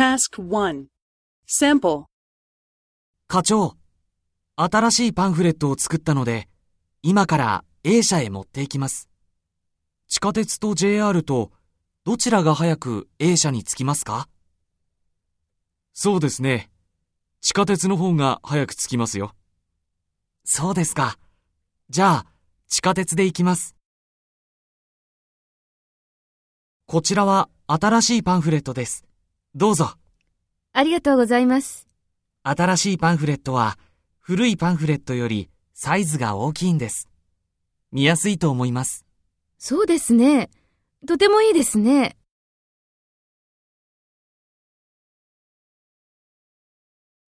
Task 1 Sample 課長、新しいパンフレットを作ったので、今から A 社へ持っていきます。地下鉄と JR とどちらが早く A 社に着きますか？そうですね。地下鉄の方が早く着きますよ。そうですか。じゃあ、地下鉄で行きます。こちらは新しいパンフレットです。どうぞ。ありがとうございます。新しいパンフレットは古いパンフレットよりサイズが大きいんです。見やすいと思います。そうですね。とてもいいですね。